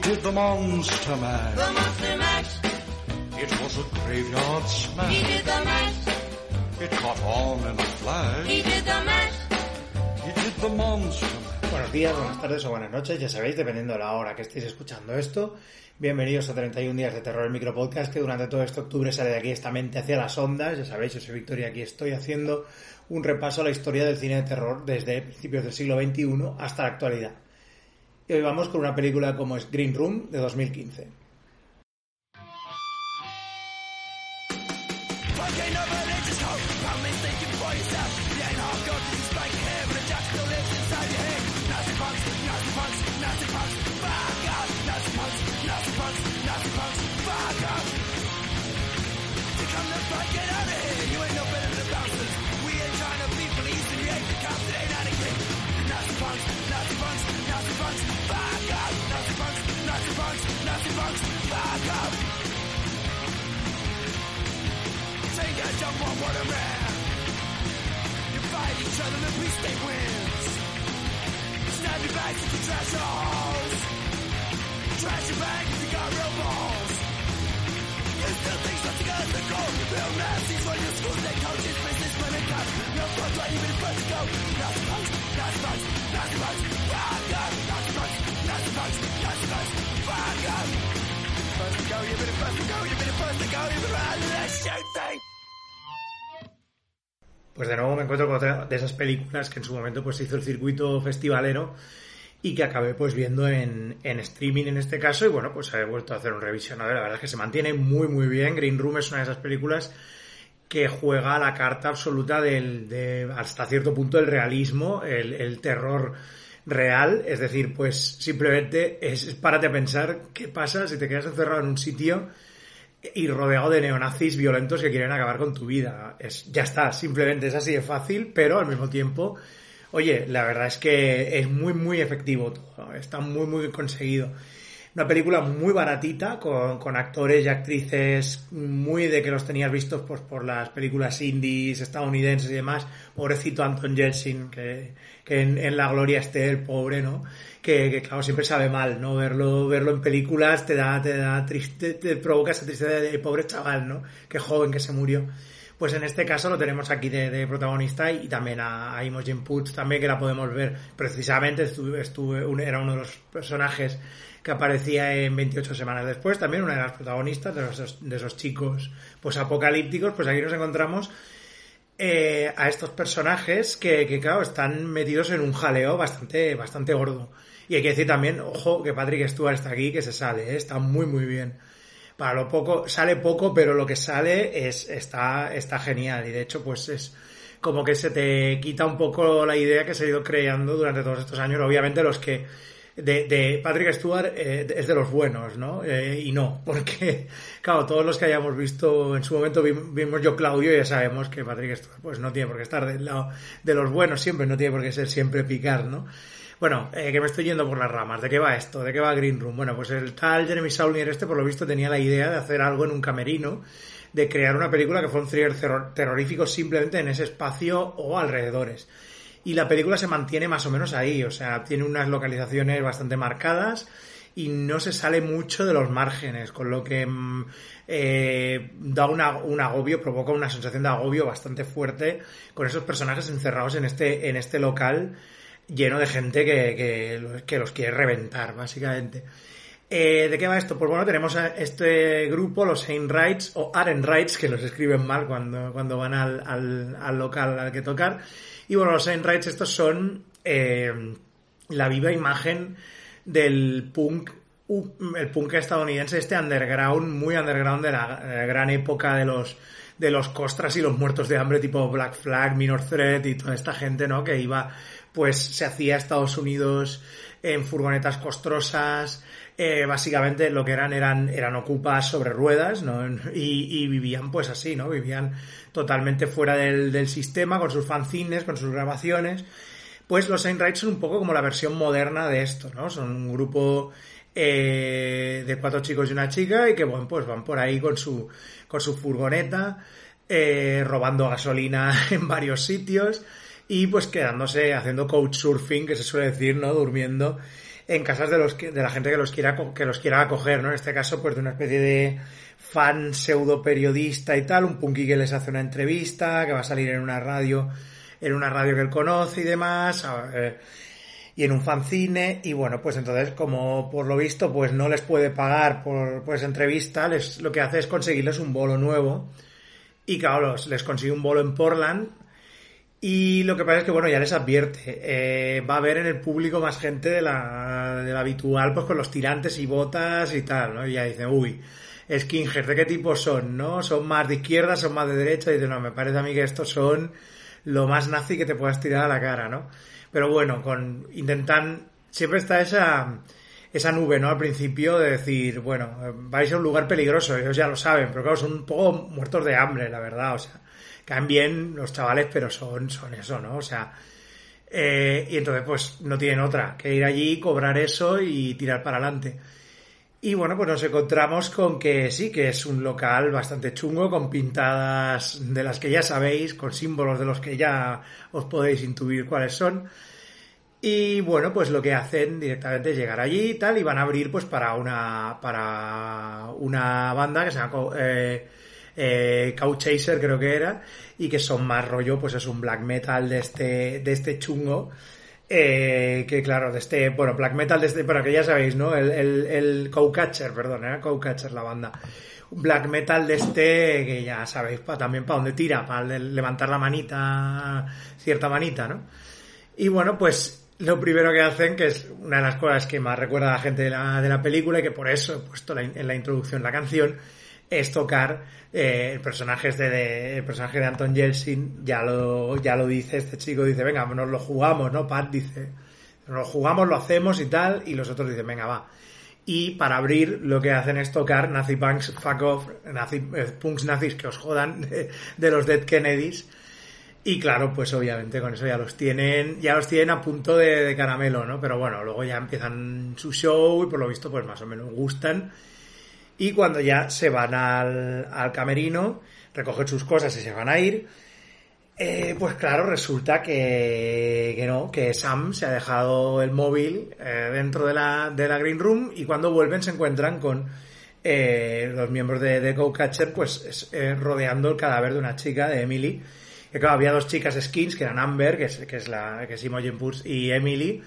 He did the monster mash. The monster mash. It was a graveyard smash. He did the mash. It caught on in a flash. He did the mash. He did the monster mash. Buenos días, buenas tardes o buenas noches, ya sabéis, dependiendo de la hora que estéis escuchando esto. Bienvenidos a 31 días de terror, el micropodcast que durante todo este octubre sale de aquí esta mente hacia las ondas. Ya sabéis, yo soy Victoria, aquí estoy haciendo un repaso a la historia del cine de terror desde principios del siglo XXI hasta la actualidad. Y hoy vamos con una película como es Green Room de 2015. punks, Nazi punks, Nazi punks, back up. Nazi punks, Nazi punks, Nazi punks, back up. Take a jump on what man. You fight each other, the peace they wins. Snap your bags if you trash your halls. Trash your bag if you got real balls. You still think such a guy as the goal. Real Nazis run your schools, they coaches, business, when it comes. No front line, even if let's go. Nazi punks, Nazi punks. Pues de nuevo me encuentro con otra de esas películas que en su momento pues hizo el circuito festivalero y que acabé pues viendo en, en streaming en este caso y bueno pues he vuelto a hacer un revisionado la verdad es que se mantiene muy muy bien. Green Room es una de esas películas que juega la carta absoluta del, de hasta cierto punto el realismo el terror real es decir pues simplemente es, párate a pensar qué pasa si te quedas encerrado en un sitio y rodeado de neonazis violentos que quieren acabar con tu vida. Es, ya está, simplemente es así de fácil, pero al mismo tiempo, oye, la verdad es que es muy, muy efectivo todo. Está muy, muy conseguido. Una película muy baratita, con, con actores y actrices muy de que los tenías vistos pues, por las películas indies, estadounidenses y demás. Pobrecito Anton Yeltsin, que, que en, la gloria esté el pobre, ¿no? Que, que, claro, siempre sabe mal, ¿no? Verlo, verlo en películas te da, te da triste, te provoca esa tristeza de pobre chaval, ¿no? Qué joven que se murió. Pues en este caso lo tenemos aquí de, de protagonista y, también a, Imogen Poots también que la podemos ver. Precisamente estuve, estuve un, era uno de los personajes que aparecía en 28 semanas después, también una de las protagonistas de esos, de esos chicos pues apocalípticos, pues aquí nos encontramos eh, a estos personajes que, que, claro, están metidos en un jaleo bastante, bastante gordo. Y hay que decir también, ojo, que Patrick Stewart está aquí, que se sale, ¿eh? está muy, muy bien. Para lo poco, sale poco, pero lo que sale es, está, está genial. Y de hecho, pues es como que se te quita un poco la idea que se ha ido creando durante todos estos años. Obviamente los que de, de, Patrick Stewart eh, es de los buenos, ¿no? Eh, y no, porque, claro, todos los que hayamos visto en su momento vimos yo Claudio y ya sabemos que Patrick Stewart pues no tiene por qué estar del lado de los buenos siempre, no tiene por qué ser siempre picar, ¿no? Bueno, eh, que me estoy yendo por las ramas. ¿De qué va esto? ¿De qué va Green Room? Bueno, pues el tal Jeremy Saulnier este, por lo visto, tenía la idea de hacer algo en un camerino, de crear una película que fue un thriller terrorífico simplemente en ese espacio o alrededores y la película se mantiene más o menos ahí, o sea, tiene unas localizaciones bastante marcadas y no se sale mucho de los márgenes, con lo que eh, da una, un agobio, provoca una sensación de agobio bastante fuerte con esos personajes encerrados en este, en este local lleno de gente que, que, que los quiere reventar, básicamente. Eh, ¿De qué va esto? Pues bueno, tenemos a este grupo, los Rights o Rights, que los escriben mal cuando, cuando van al, al, al local al que tocar. Y bueno, los Rights estos son eh, la viva imagen del punk, el punk estadounidense, este underground, muy underground de la gran época de los de los costras y los muertos de hambre tipo Black Flag, Minor Threat y toda esta gente, ¿no? Que iba, pues se hacía Estados Unidos en furgonetas costrosas, eh, básicamente lo que eran eran, eran ocupas sobre ruedas, ¿no? Y, y vivían pues así, ¿no? Vivían totalmente fuera del, del sistema, con sus fanzines, con sus grabaciones. Pues los Saint son un poco como la versión moderna de esto, ¿no? Son un grupo eh, de cuatro chicos y una chica y que bueno, pues van por ahí con su, con su furgoneta, eh, robando gasolina en varios sitios y pues quedándose haciendo couchsurfing, que se suele decir, ¿no? Durmiendo en casas de los que, de la gente que los quiera que los quiera acoger, ¿no? En este caso, pues de una especie de fan pseudo periodista y tal, un punky que les hace una entrevista, que va a salir en una radio, en una radio que él conoce y demás, eh, y en un fanzine, y bueno, pues entonces, como por lo visto, pues no les puede pagar por, por esa entrevista, les, lo que hace es conseguirles un bolo nuevo, y claro, les consigue un bolo en Portland, y lo que pasa es que, bueno, ya les advierte, eh, va a haber en el público más gente de la, de la habitual, pues con los tirantes y botas y tal, ¿no? Y ya dicen, uy, skinheads, ¿de qué tipo son, no? ¿Son más de izquierda, son más de derecha? Y dicen, no, me parece a mí que estos son lo más nazi que te puedas tirar a la cara, ¿no? Pero bueno, con, intentan, siempre está esa, esa nube, ¿no? Al principio de decir, bueno, vais a un lugar peligroso, ellos ya lo saben, pero claro, son un poco muertos de hambre, la verdad, o sea, caen bien los chavales, pero son, son eso, ¿no? O sea, eh, y entonces pues no tienen otra que ir allí, cobrar eso y tirar para adelante. Y bueno, pues nos encontramos con que sí, que es un local bastante chungo, con pintadas de las que ya sabéis, con símbolos de los que ya os podéis intuir cuáles son. Y bueno, pues lo que hacen directamente es llegar allí y tal, y van a abrir pues para una, para una banda que se llama eh, eh, creo que era, y que son más rollo, pues es un black metal de este, de este chungo. Eh, que claro, de este, bueno, black metal de este, bueno, que ya sabéis, ¿no? El, el, el Cowcatcher, perdón, era Cowcatcher la banda. Un black metal de este, que ya sabéis, pa, también para dónde tira, para levantar la manita, cierta manita, ¿no? Y bueno, pues lo primero que hacen, que es una de las cosas que más recuerda a la gente de la, de la película y que por eso he puesto la- en la introducción la canción, es tocar eh, el personaje este de, personaje de Anton Yeltsin, ya lo, ya lo dice, este chico dice, venga, nos lo jugamos, ¿no? Pat dice, nos lo jugamos, lo hacemos y tal, y los otros dicen, venga, va. Y para abrir lo que hacen es tocar Nazi Punks Fuck Off, nazi, eh, punks nazis que os jodan de los Dead Kennedys. Y claro, pues obviamente con eso ya los tienen, ya los tienen a punto de, de caramelo, ¿no? Pero bueno, luego ya empiezan su show y por lo visto pues más o menos gustan. Y cuando ya se van al, al camerino, recogen sus cosas y se van a ir, eh, pues claro, resulta que, que no, que Sam se ha dejado el móvil eh, dentro de la, de la Green Room y cuando vuelven se encuentran con eh, los miembros de, de Go Catcher pues es- eh, rodeando el cadáver de una chica, de Emily. Que claro, había dos chicas skins, que eran Amber, que es, que es la que es Imogen Purse, y Emily.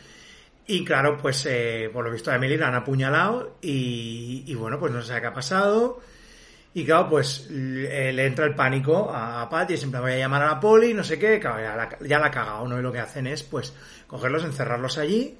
Y claro, pues eh, por lo visto a Emily la han apuñalado y, bueno, pues no sabe qué ha pasado. Y claro, pues le, le entra el pánico a Pat y siempre voy a llamar a la poli, no sé qué, claro, ya la, ya la ha cagado, ¿no? Y lo que hacen es, pues, cogerlos, encerrarlos allí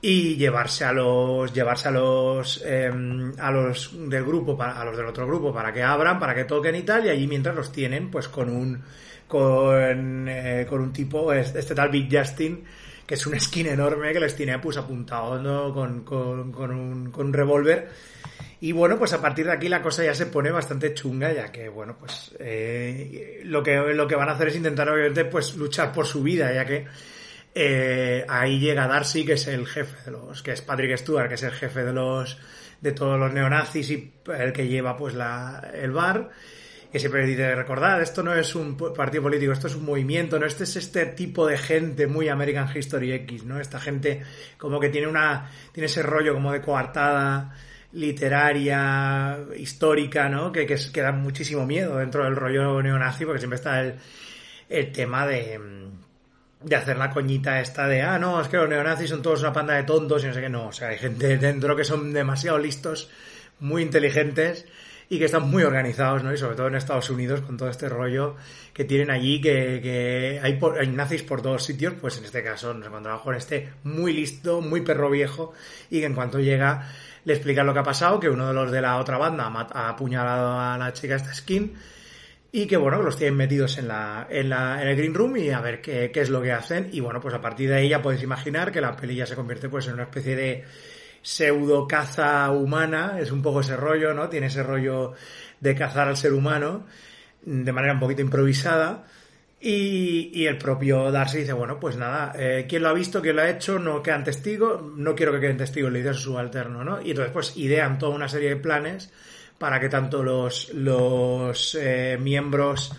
y llevarse a los, llevarse a los, eh, a los del grupo, a los del otro grupo, para que abran, para que toquen y tal, y allí mientras los tienen, pues con un, con, eh, con un tipo, este, tal Big Justin, que es un skin enorme que les tiene pues apuntado ¿no? con, con, con un, con un revólver. Y bueno, pues a partir de aquí la cosa ya se pone bastante chunga, ya que, bueno, pues eh, lo, que, lo que van a hacer es intentar, obviamente, pues luchar por su vida, ya que eh, ahí llega Darcy, que es el jefe de los, que es Patrick Stewart, que es el jefe de los, de todos los neonazis y el que lleva pues la, el bar, que siempre dice, recordad, esto no es un partido político, esto es un movimiento, no este es este tipo de gente muy American History X, ¿no? Esta gente como que tiene una, tiene ese rollo como de coartada literaria, histórica, ¿no? Que, que, que da muchísimo miedo dentro del rollo neonazi, porque siempre está el, el tema de, de hacer la coñita esta de, ah, no, es que los neonazis son todos una panda de tontos y no sé qué, no, o sea, hay gente dentro que son demasiado listos, muy inteligentes y que están muy organizados, ¿no? Y sobre todo en Estados Unidos con todo este rollo que tienen allí, que, que hay, por, hay nazis por todos sitios, pues en este caso nos encontramos con este muy listo, muy perro viejo y que en cuanto llega le explica lo que ha pasado, que uno de los de la otra banda ha apuñalado a la chica esta skin y que bueno, los tienen metidos en, la, en, la, en el Green Room y a ver qué, qué es lo que hacen. Y bueno, pues a partir de ahí ya podéis imaginar que la peli ya se convierte pues en una especie de pseudo caza humana, es un poco ese rollo, ¿no? Tiene ese rollo de cazar al ser humano de manera un poquito improvisada. Y, y el propio Darcy dice, bueno, pues nada, eh, ¿quién lo ha visto? ¿Quién lo ha hecho? No quedan testigos, no quiero que queden testigos, le dice a su subalterno, ¿no? Y entonces pues idean toda una serie de planes para que tanto los, los eh, miembros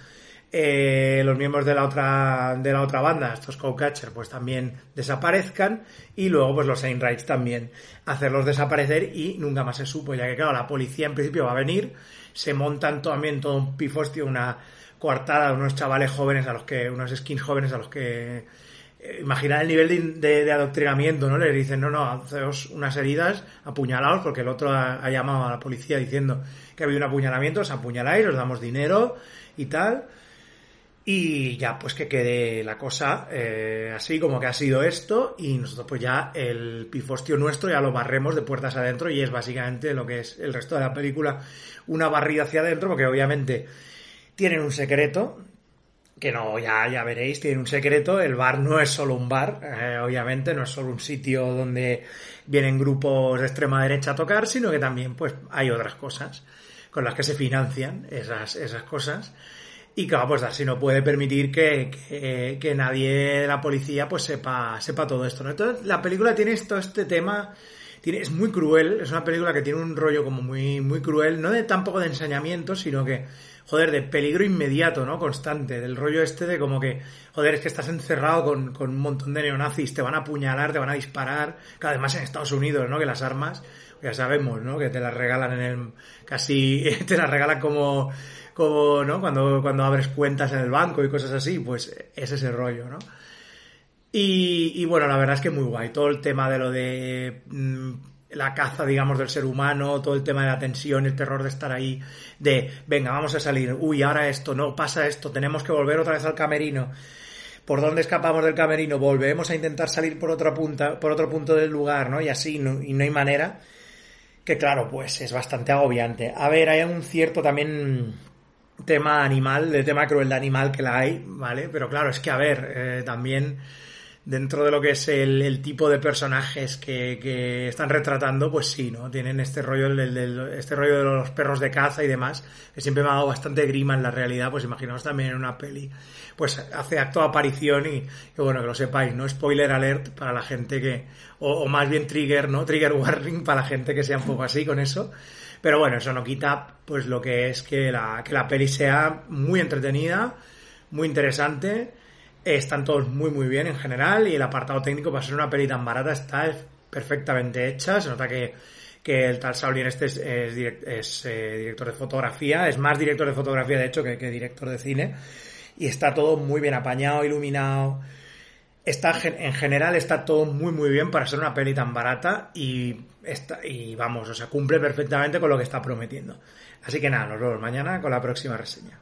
eh, los miembros de la otra de la otra banda, estos co-catcher, pues también desaparezcan y luego pues los Einrights también hacerlos desaparecer y nunca más se supo, ya que claro, la policía en principio va a venir, se montan también todo un pifostio, una coartada de unos chavales jóvenes a los que, unos skins jóvenes a los que eh, imaginar el nivel de, adoctrinamiento, ¿no? Les dicen, no, no, haceos unas heridas, apuñalados, porque el otro ha, ha, llamado a la policía diciendo que ha habido un apuñalamiento, os apuñaláis, os damos dinero y tal. Y ya, pues que quede la cosa eh, así como que ha sido esto y nosotros pues ya el pifostio nuestro ya lo barremos de puertas adentro y es básicamente lo que es el resto de la película, una barrida hacia adentro, porque obviamente tienen un secreto, que no, ya, ya veréis, tienen un secreto, el bar no es solo un bar, eh, obviamente, no es solo un sitio donde vienen grupos de extrema derecha a tocar, sino que también pues hay otras cosas con las que se financian esas, esas cosas. Y claro, pues así no puede permitir que, que, que, nadie de la policía pues sepa, sepa todo esto. ¿no? Entonces, la película tiene todo este tema, tiene, es muy cruel, es una película que tiene un rollo como muy, muy cruel, no de tampoco de ensañamiento, sino que, joder, de peligro inmediato, ¿no? Constante, del rollo este de como que, joder, es que estás encerrado con, con un montón de neonazis, te van a apuñalar, te van a disparar, que además en Estados Unidos, ¿no? Que las armas, ya sabemos, ¿no? Que te las regalan en el, casi, te las regalan como, como, ¿no? Cuando, cuando abres cuentas en el banco y cosas así, pues es ese rollo, ¿no? Y, y bueno, la verdad es que muy guay. Todo el tema de lo de mmm, la caza, digamos, del ser humano, todo el tema de la tensión, el terror de estar ahí, de, venga, vamos a salir, uy, ahora esto, no, pasa esto, tenemos que volver otra vez al camerino. ¿Por dónde escapamos del camerino? Volvemos a intentar salir por otra punta, por otro punto del lugar, ¿no? Y así, no, y no hay manera. Que claro, pues es bastante agobiante. A ver, hay un cierto también tema animal, de tema crueldad animal que la hay, ¿vale? Pero claro, es que a ver, eh, también dentro de lo que es el, tipo de personajes que, que, están retratando, pues sí, ¿no? Tienen este rollo, el, el, este rollo de los perros de caza y demás, que siempre me ha dado bastante grima en la realidad, pues imaginaos también en una peli, pues hace acto de aparición y, que bueno, que lo sepáis, ¿no? Spoiler alert para la gente que, o, o más bien trigger, ¿no? Trigger warning para la gente que sea un poco así con eso. Pero bueno, eso no quita pues lo que es que la, que la peli sea muy entretenida, muy interesante, están todos muy muy bien en general y el apartado técnico para ser una peli tan barata está perfectamente hecha, se nota que, que el tal Saulien este es, direct, es eh, director de fotografía, es más director de fotografía de hecho que director de cine y está todo muy bien apañado, iluminado, está en general está todo muy muy bien para ser una peli tan barata y está, y vamos, o sea, cumple perfectamente con lo que está prometiendo. Así que nada, nos vemos mañana con la próxima reseña.